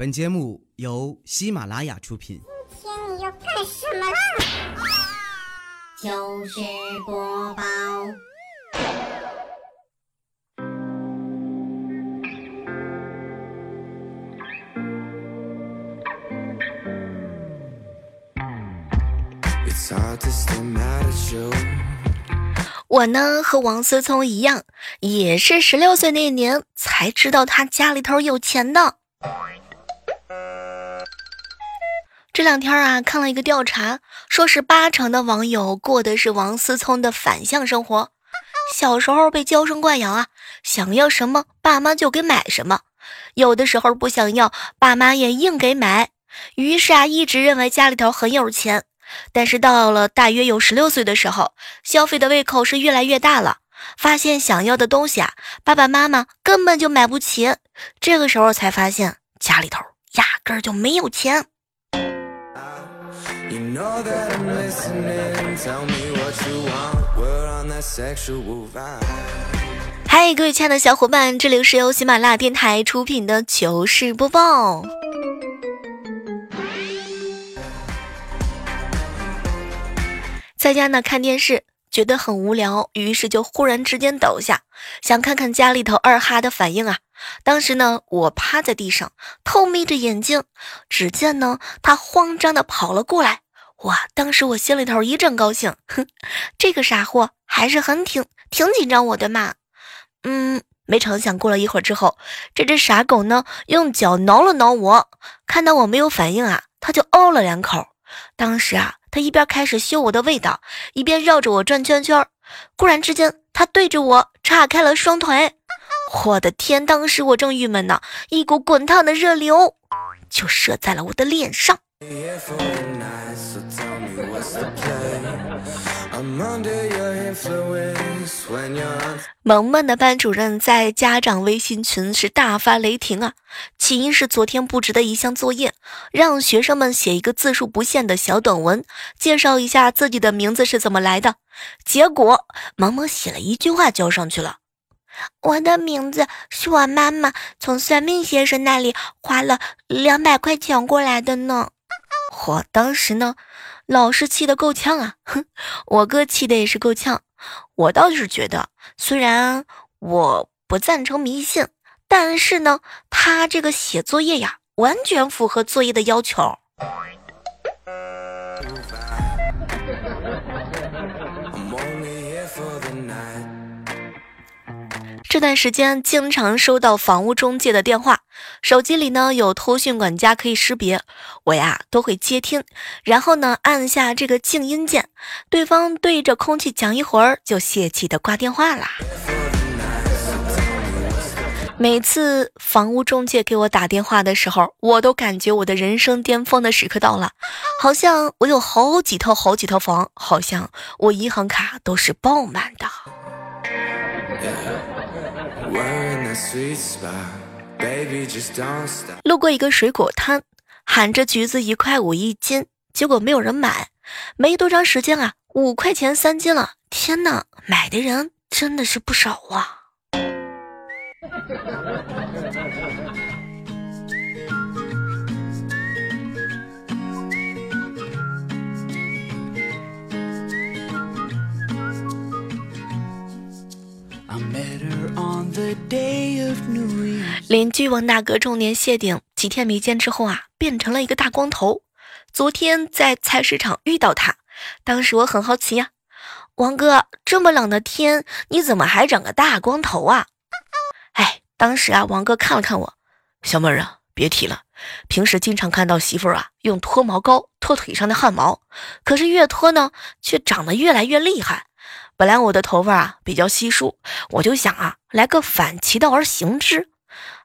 本节目由喜马拉雅出品。今天你要干什么啦？糗事播报。我呢和王思聪一样，也是十六岁那年才知道他家里头有钱的。这两天啊，看了一个调查，说是八成的网友过的是王思聪的反向生活。小时候被娇生惯养啊，想要什么爸妈就给买什么，有的时候不想要，爸妈也硬给买。于是啊，一直认为家里头很有钱。但是到了大约有十六岁的时候，消费的胃口是越来越大了，发现想要的东西啊，爸爸妈妈根本就买不起。这个时候才发现家里头压根儿就没有钱。嗨，各位亲爱的小伙伴，这里是由喜马拉雅电台出品的糗事播报。在家呢看电视，觉得很无聊，于是就忽然之间倒下，想看看家里头二哈的反应啊。当时呢，我趴在地上，偷眯着眼睛，只见呢他慌张的跑了过来。哇！当时我心里头一阵高兴，哼，这个傻货还是很挺挺紧张我的嘛。嗯，没成想过了一会儿之后，这只傻狗呢用脚挠了挠我，看到我没有反应啊，它就哦了两口。当时啊。他一边开始嗅我的味道，一边绕着我转圈圈。忽然之间，他对着我叉开了双腿。我的天！当时我正郁闷呢，一股滚烫的热流就射在了我的脸上。萌萌的班主任在家长微信群是大发雷霆啊！起因是昨天布置的一项作业，让学生们写一个字数不限的小短文，介绍一下自己的名字是怎么来的。结果萌萌写了一句话交上去了：“我的名字是我妈妈从算命先生那里花了两百块钱过来的呢。”我当时呢，老师气得够呛啊！哼，我哥气得也是够呛。我倒是觉得，虽然我不赞成迷信，但是呢，他这个写作业呀，完全符合作业的要求。这段时间经常收到房屋中介的电话，手机里呢有通讯管家可以识别，我呀都会接听，然后呢按下这个静音键，对方对着空气讲一会儿就泄气的挂电话啦。每次房屋中介给我打电话的时候，我都感觉我的人生巅峰的时刻到了，好像我有好几套好几套房，好像我银行卡都是爆满的。路过一个水果摊，喊着橘子一块五一斤，结果没有人买。没多长时间啊，五块钱三斤了！天哪，买的人真的是不少啊！邻居王大哥中年谢顶，几天没见之后啊，变成了一个大光头。昨天在菜市场遇到他，当时我很好奇呀，王哥，这么冷的天，你怎么还整个大光头啊？哎，当时啊，王哥看了看我，小妹儿啊，别提了，平时经常看到媳妇儿啊用脱毛膏脱腿上的汗毛，可是越脱呢，却长得越来越厉害。本来我的头发啊比较稀疏，我就想啊来个反其道而行之。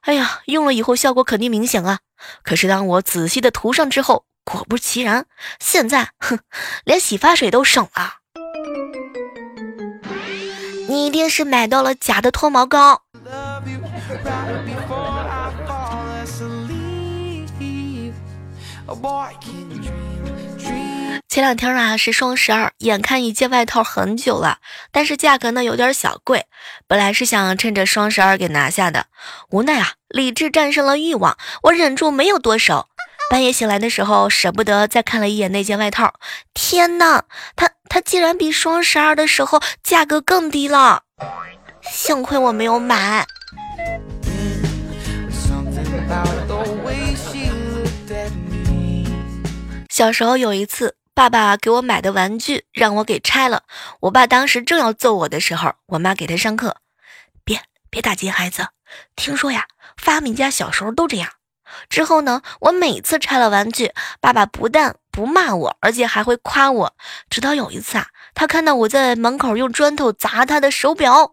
哎呀，用了以后效果肯定明显啊！可是当我仔细的涂上之后，果不其然，现在哼，连洗发水都省了。你一定是买到了假的脱毛膏。前两天啊是双十二，眼看一件外套很久了，但是价格呢有点小贵。本来是想趁着双十二给拿下的，无奈啊理智战胜了欲望，我忍住没有剁手。半夜醒来的时候，舍不得再看了一眼那件外套，天哪，它它竟然比双十二的时候价格更低了，幸亏我没有买。小时候有一次，爸爸给我买的玩具让我给拆了。我爸当时正要揍我的时候，我妈给他上课：“别别打击孩子。听说呀，发明家小时候都这样。”之后呢，我每次拆了玩具，爸爸不但不骂我，而且还会夸我。直到有一次啊，他看到我在门口用砖头砸他的手表，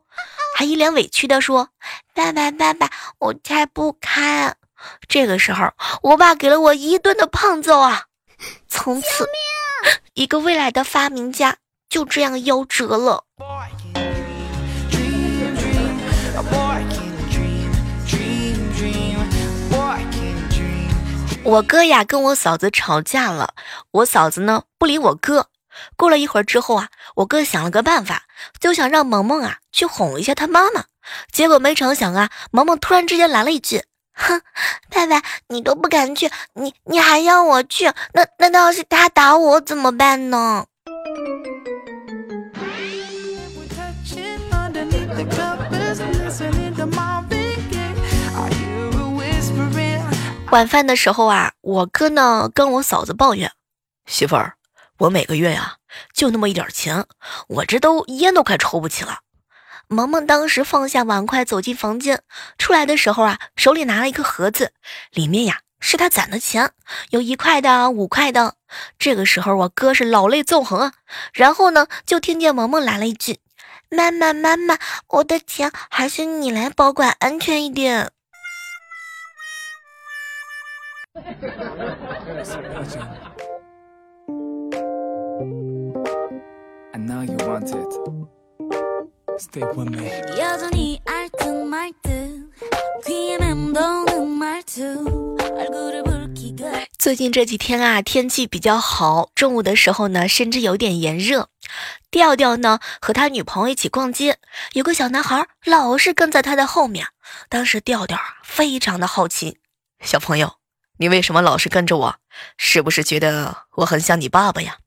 还一脸委屈地说：“爸爸爸爸，我拆不开。”这个时候，我爸给了我一顿的胖揍啊！从此，一个未来的发明家就这样夭折了。我哥呀跟我嫂子吵架了，我嫂子呢不理我哥。过了一会儿之后啊，我哥想了个办法，就想让萌萌啊去哄一下他妈妈。结果没成想啊，萌萌突然之间来了一句。哼，爸爸，你都不敢去，你你还要我去？那那要是他打我怎么办呢？晚饭的时候啊，我哥呢跟我嫂子抱怨：“媳妇儿，我每个月呀就那么一点钱，我这都烟都快抽不起了。”萌萌当时放下碗筷，走进房间，出来的时候啊，手里拿了一个盒子，里面呀是他攒的钱，有一块的、五块的。这个时候我哥是老泪纵横啊，然后呢，就听见萌萌来了一句：“妈妈，妈妈，我的钱还是你来保管安全一点。”最近这几天啊，天气比较好，中午的时候呢，甚至有点炎热。调调呢和他女朋友一起逛街，有个小男孩老是跟在他的后面。当时调调啊非常的好奇，小朋友，你为什么老是跟着我？是不是觉得我很像你爸爸呀？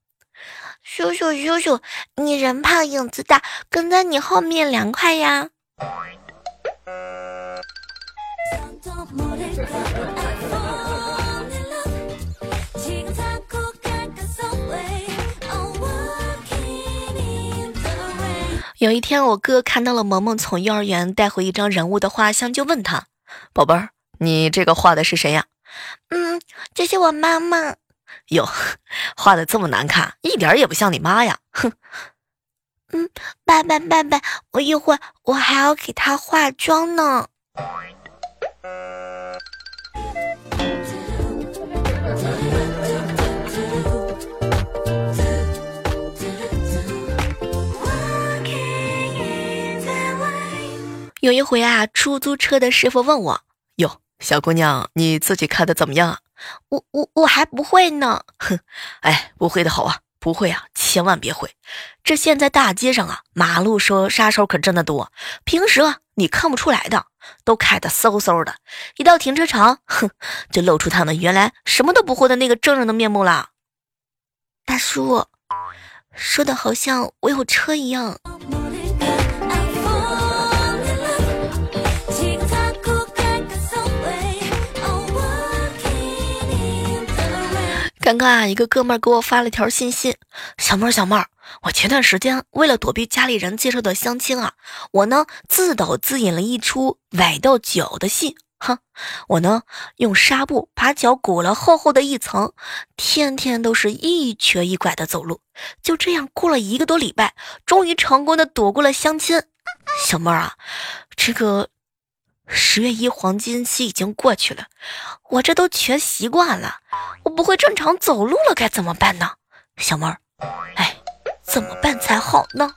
叔叔，叔叔，你人胖影子大，跟在你后面凉快呀。有一天，我哥看到了萌萌从幼儿园带回一张人物的画像，就问他：“宝贝儿，你这个画的是谁呀？”“嗯，这是我妈妈。”哟，画的这么难看，一点也不像你妈呀！哼。嗯，爸爸，爸爸，我一会儿我还要给她化妆呢。有一回啊，出租车的师傅问我：“哟，小姑娘，你自己开的怎么样啊？”我我我还不会呢，哼，哎，不会的好啊，不会啊，千万别会。这现在大街上啊，马路说杀手可真的多，平时啊你看不出来的，都开的嗖嗖的，一到停车场，哼，就露出他们原来什么都不会的那个狰人的面目了。大叔，说的好像我有车一样。刚刚啊，一个哥们儿给我发了条信息：“小妹儿，小妹儿，我前段时间为了躲避家里人介绍的相亲啊，我呢自导自演了一出崴到脚的戏。哼，我呢用纱布把脚裹了厚厚的一层，天天都是一瘸一拐的走路。就这样过了一个多礼拜，终于成功的躲过了相亲。小妹儿啊，这个。”十月一黄金期已经过去了，我这都瘸习惯了，我不会正常走路了，该怎么办呢？小妹儿，哎，怎么办才好呢？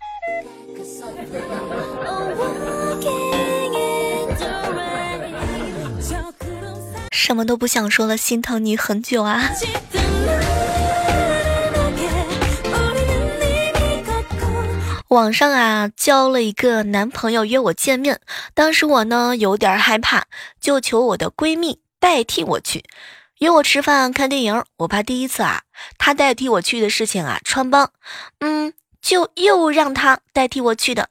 什么都不想说了，心疼你很久啊。网上啊交了一个男朋友约我见面，当时我呢有点害怕，就求我的闺蜜代替我去约我吃饭看电影。我怕第一次啊他代替我去的事情啊穿帮，嗯，就又让他代替我去的。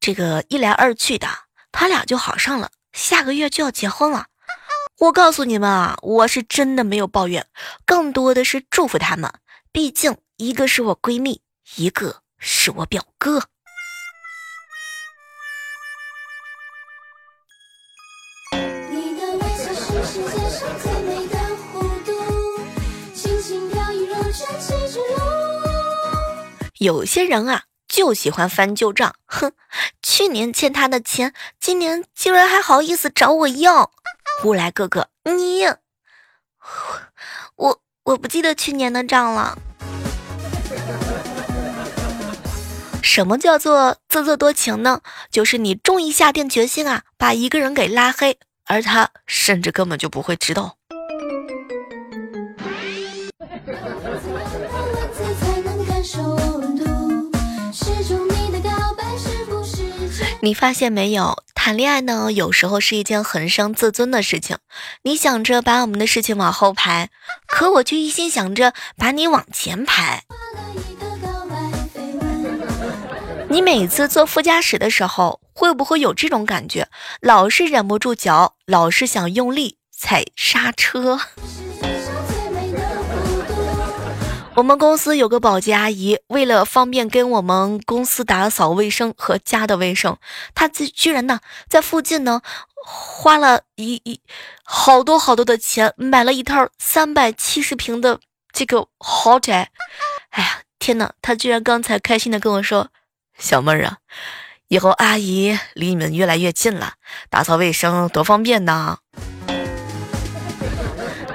这个一来二去的，他俩就好上了，下个月就要结婚了。我告诉你们啊，我是真的没有抱怨，更多的是祝福他们，毕竟一个是我闺蜜，一个。是我表哥。有些人啊，就喜欢翻旧账。哼，去年欠他的钱，今年竟然还好意思找我要。乌来哥哥，你，我我不记得去年的账了。什么叫做自作多情呢？就是你终于下定决心啊，把一个人给拉黑，而他甚至根本就不会知道。你发现没有？谈恋爱呢，有时候是一件很伤自尊的事情。你想着把我们的事情往后排，可我却一心想着把你往前排。你每次坐副驾驶的时候，会不会有这种感觉？老是忍不住脚，老是想用力踩刹车。我们公司有个保洁阿姨，为了方便跟我们公司打扫卫生和家的卫生，她居居然呢在附近呢花了一一好多好多的钱，买了一套三百七十平的这个豪宅。哎呀，天哪！她居然刚才开心的跟我说。小妹儿啊，以后阿姨离你们越来越近了，打扫卫生多方便呢！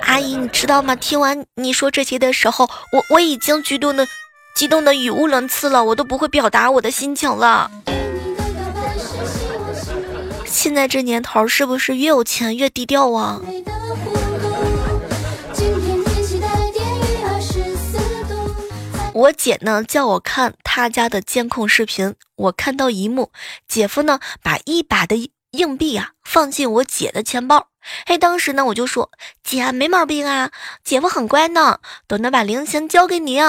阿姨，你知道吗？听完你说这些的时候，我我已经激动的激动的语无伦次了，我都不会表达我的心情了。现在这年头，是不是越有钱越低调啊？我姐呢叫我看他家的监控视频，我看到一幕，姐夫呢把一把的硬币啊放进我姐的钱包，嘿，当时呢我就说姐没毛病啊，姐夫很乖呢，等着把零钱交给你。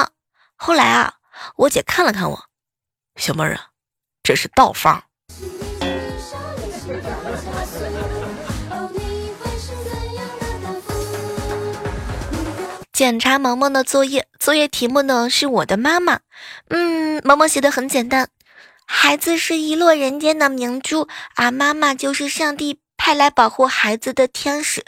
后来啊，我姐看了看我，小妹儿啊，这是倒放。检查萌萌的作业，作业题目呢是我的妈妈。嗯，萌萌写的很简单，孩子是遗落人间的明珠，而妈妈就是上帝派来保护孩子的天使。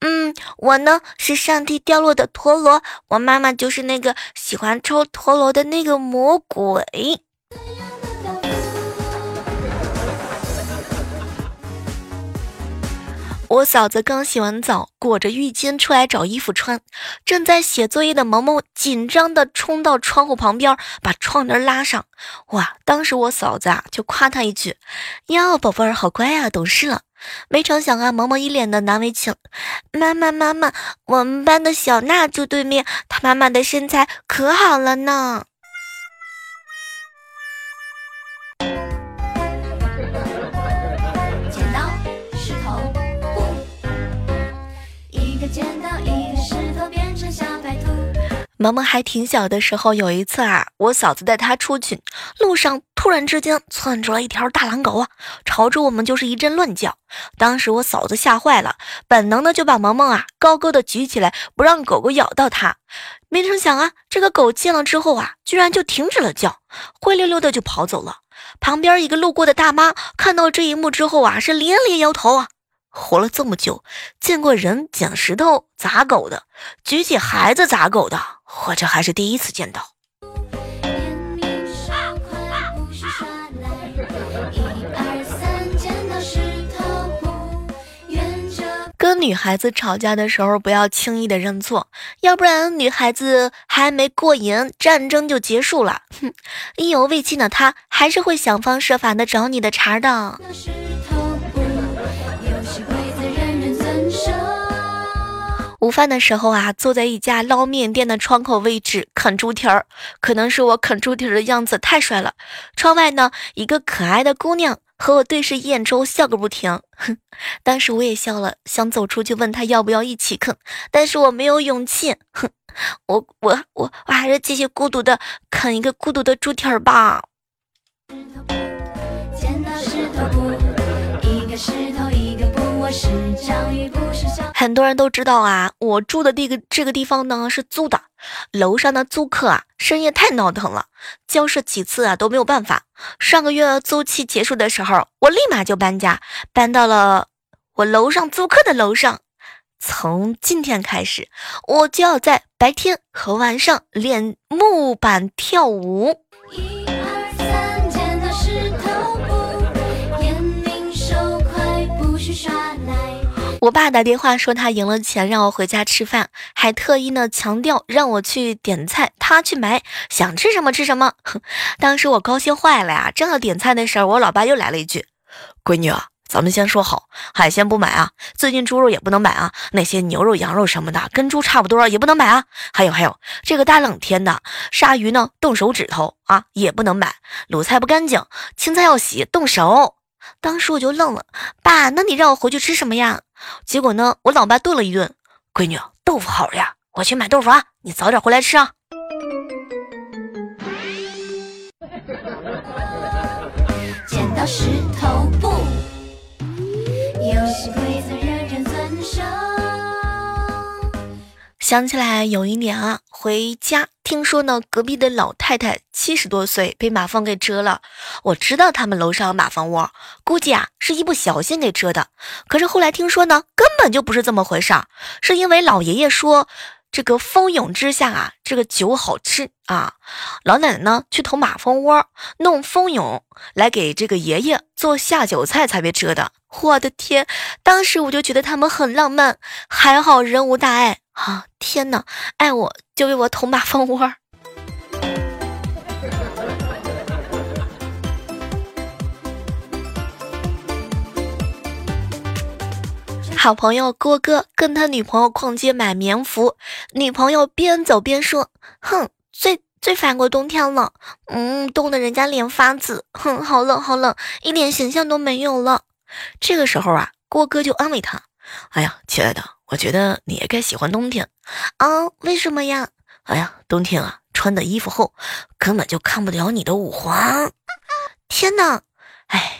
嗯，我呢是上帝掉落的陀螺，我妈妈就是那个喜欢抽陀螺的那个魔鬼。我嫂子刚洗完澡，裹着浴巾出来找衣服穿。正在写作业的萌萌紧张地冲到窗户旁边，把窗帘拉上。哇！当时我嫂子啊就夸她一句：“哟，宝贝儿好乖啊，懂事了。”没成想啊，萌萌一脸的难为情。妈妈，妈妈，我们班的小娜住对面，她妈妈的身材可好了呢。个剪刀，一个石头变成小白兔萌萌还挺小的时候，有一次啊，我嫂子带她出去，路上突然之间窜出来一条大狼狗啊，朝着我们就是一阵乱叫。当时我嫂子吓坏了，本能的就把萌萌啊高高的举起来，不让狗狗咬到它。没成想啊，这个狗见了之后啊，居然就停止了叫，灰溜溜的就跑走了。旁边一个路过的大妈看到这一幕之后啊，是连连摇头啊。活了这么久，见过人捡石头砸狗的，举起孩子砸狗的，我这还是第一次见到。跟女孩子吵架的时候，不要轻易的认错，要不然女孩子还没过瘾，战争就结束了。哼，意犹未尽的她，还是会想方设法的找你的茬的。午饭的时候啊，坐在一家捞面店的窗口位置啃猪蹄儿，可能是我啃猪蹄儿的样子太帅了。窗外呢，一个可爱的姑娘和我对视一眼之后笑个不停。哼，当时我也笑了，想走出去问她要不要一起啃，但是我没有勇气。哼，我我我我还是继续孤独的啃一个孤独的猪蹄儿吧。很多人都知道啊，我住的这个这个地方呢是租的，楼上的租客啊深夜太闹腾了，交涉几次啊都没有办法。上个月租期结束的时候，我立马就搬家，搬到了我楼上租客的楼上。从今天开始，我就要在白天和晚上练木板跳舞。我爸打电话说他赢了钱，让我回家吃饭，还特意呢强调让我去点菜，他去买，想吃什么吃什么。当时我高兴坏了呀！正要点菜的时候，我老爸又来了一句：“闺女啊，咱们先说好，海鲜不买啊，最近猪肉也不能买啊，那些牛肉、羊肉什么的跟猪差不多也不能买啊。还有还有，这个大冷天的，鲨鱼呢冻手指头啊也不能买，卤菜不干净，青菜要洗冻熟。”当时我就愣了，爸，那你让我回去吃什么呀？结果呢，我老爸顿了一顿，闺女，豆腐好呀，我去买豆腐啊，你早点回来吃啊。剪刀石头布，想起来有一年啊，回家听说呢，隔壁的老太太七十多岁被马蜂给蛰了。我知道他们楼上有马蜂窝，估计啊是一不小心给蛰的。可是后来听说呢，根本就不是这么回事儿，是因为老爷爷说这个蜂蛹之下啊，这个酒好吃啊。老奶奶呢去捅马蜂窝，弄蜂蛹来给这个爷爷做下酒菜才被蛰的。我的天，当时我就觉得他们很浪漫，还好人无大碍。啊天哪！爱我就为我捅马蜂窝。好朋友郭哥跟他女朋友逛街买棉服，女朋友边走边说：“哼，最最烦过冬天了，嗯，冻得人家脸发紫，哼，好冷好冷，一点形象都没有了。”这个时候啊，郭哥就安慰他：“哎呀，亲爱的。”我觉得你也该喜欢冬天，啊？为什么呀？哎呀，冬天啊，穿的衣服厚，根本就看不了你的五环。天哪！哎，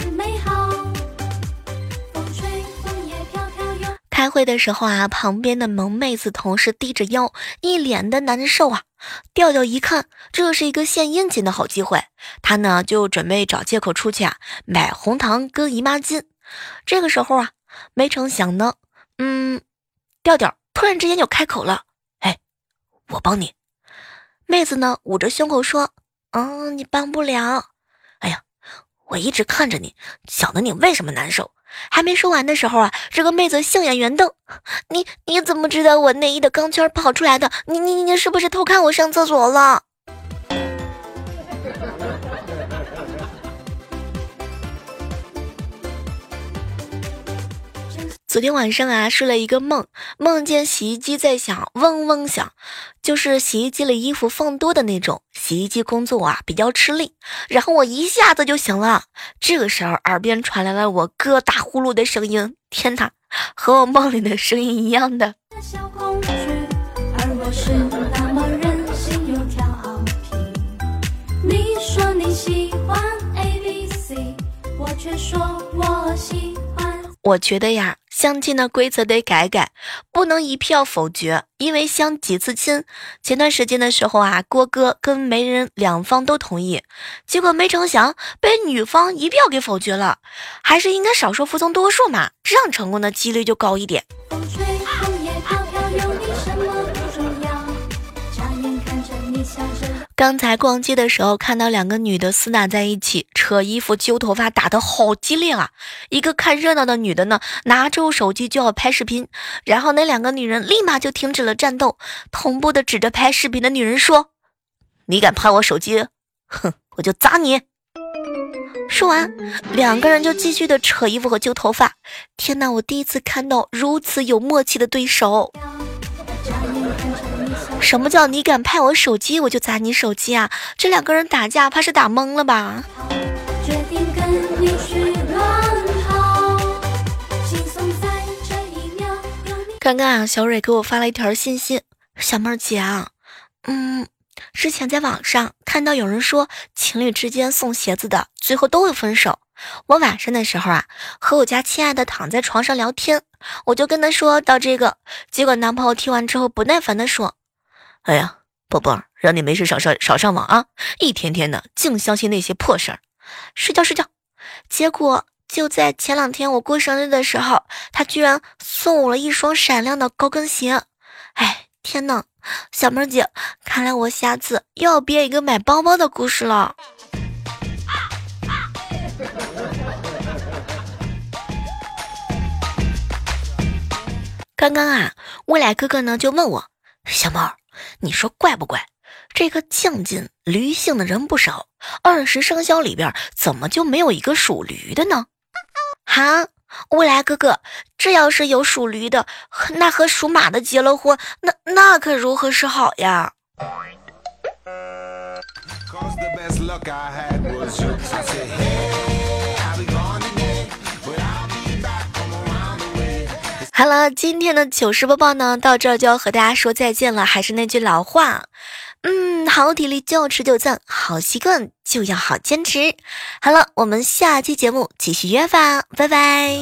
开会的时候啊，旁边的萌妹子同事低着腰，一脸的难受啊。调调一看，这是一个献殷勤的好机会，他呢就准备找借口出去啊，买红糖跟姨妈巾。这个时候啊，没成想呢，嗯，调调突然之间就开口了：“哎，我帮你。”妹子呢捂着胸口说：“嗯，你帮不了。哎呀，我一直看着你，晓得你为什么难受。”还没说完的时候啊，这个妹子杏眼圆瞪，你你怎么知道我内衣的钢圈跑出来的？你你你是不是偷看我上厕所了？昨天晚上啊，睡了一个梦，梦见洗衣机在响，嗡嗡响，就是洗衣机里衣服放多的那种。洗衣机工作啊比较吃力，然后我一下子就醒了。这个时候耳边传来了我哥打呼噜的声音，天哪，和我梦里的声音一样的。你说你喜欢 A B C，我却说我喜欢。我觉得呀。相亲的规则得改改，不能一票否决，因为相几次亲。前段时间的时候啊，郭哥跟媒人两方都同意，结果没成想被女方一票给否决了。还是应该少数服从多数嘛，这样成功的几率就高一点。刚才逛街的时候看到两个女的厮打在一起，扯衣服、揪头发，打得好激烈啊！一个看热闹的女的呢，拿着手机就要拍视频，然后那两个女人立马就停止了战斗，同步的指着拍视频的女人说：“你敢拍我手机，哼，我就砸你！”说完，两个人就继续的扯衣服和揪头发。天哪，我第一次看到如此有默契的对手。什么叫你敢拍我手机，我就砸你手机啊？这两个人打架，怕是打懵了吧？刚刚啊，小蕊给我发了一条信息，小妹儿姐啊，嗯，之前在网上看到有人说情侣之间送鞋子的最后都会分手。我晚上的时候啊，和我家亲爱的躺在床上聊天，我就跟他说到这个，结果男朋友听完之后不耐烦的说。哎呀，宝贝儿，让你没事少上少上网啊！一天天的净相信那些破事儿，睡觉睡觉。结果就在前两天我过生日的时候，他居然送我了一双闪亮的高跟鞋。哎，天呐，小妹儿姐，看来我下次又要编一个买包包的故事了。刚刚啊，未来哥哥呢就问我，小猫。你说怪不怪？这个将近驴姓的人不少，二十生肖里边怎么就没有一个属驴的呢？哈，未来哥哥，这要是有属驴的，那和属马的结了婚，那那可如何是好呀？好了，今天的糗事播报呢，到这儿就要和大家说再见了。还是那句老话，嗯，好体力就要持久战，好习惯就要好坚持。好了，我们下期节目继续约吧，拜拜。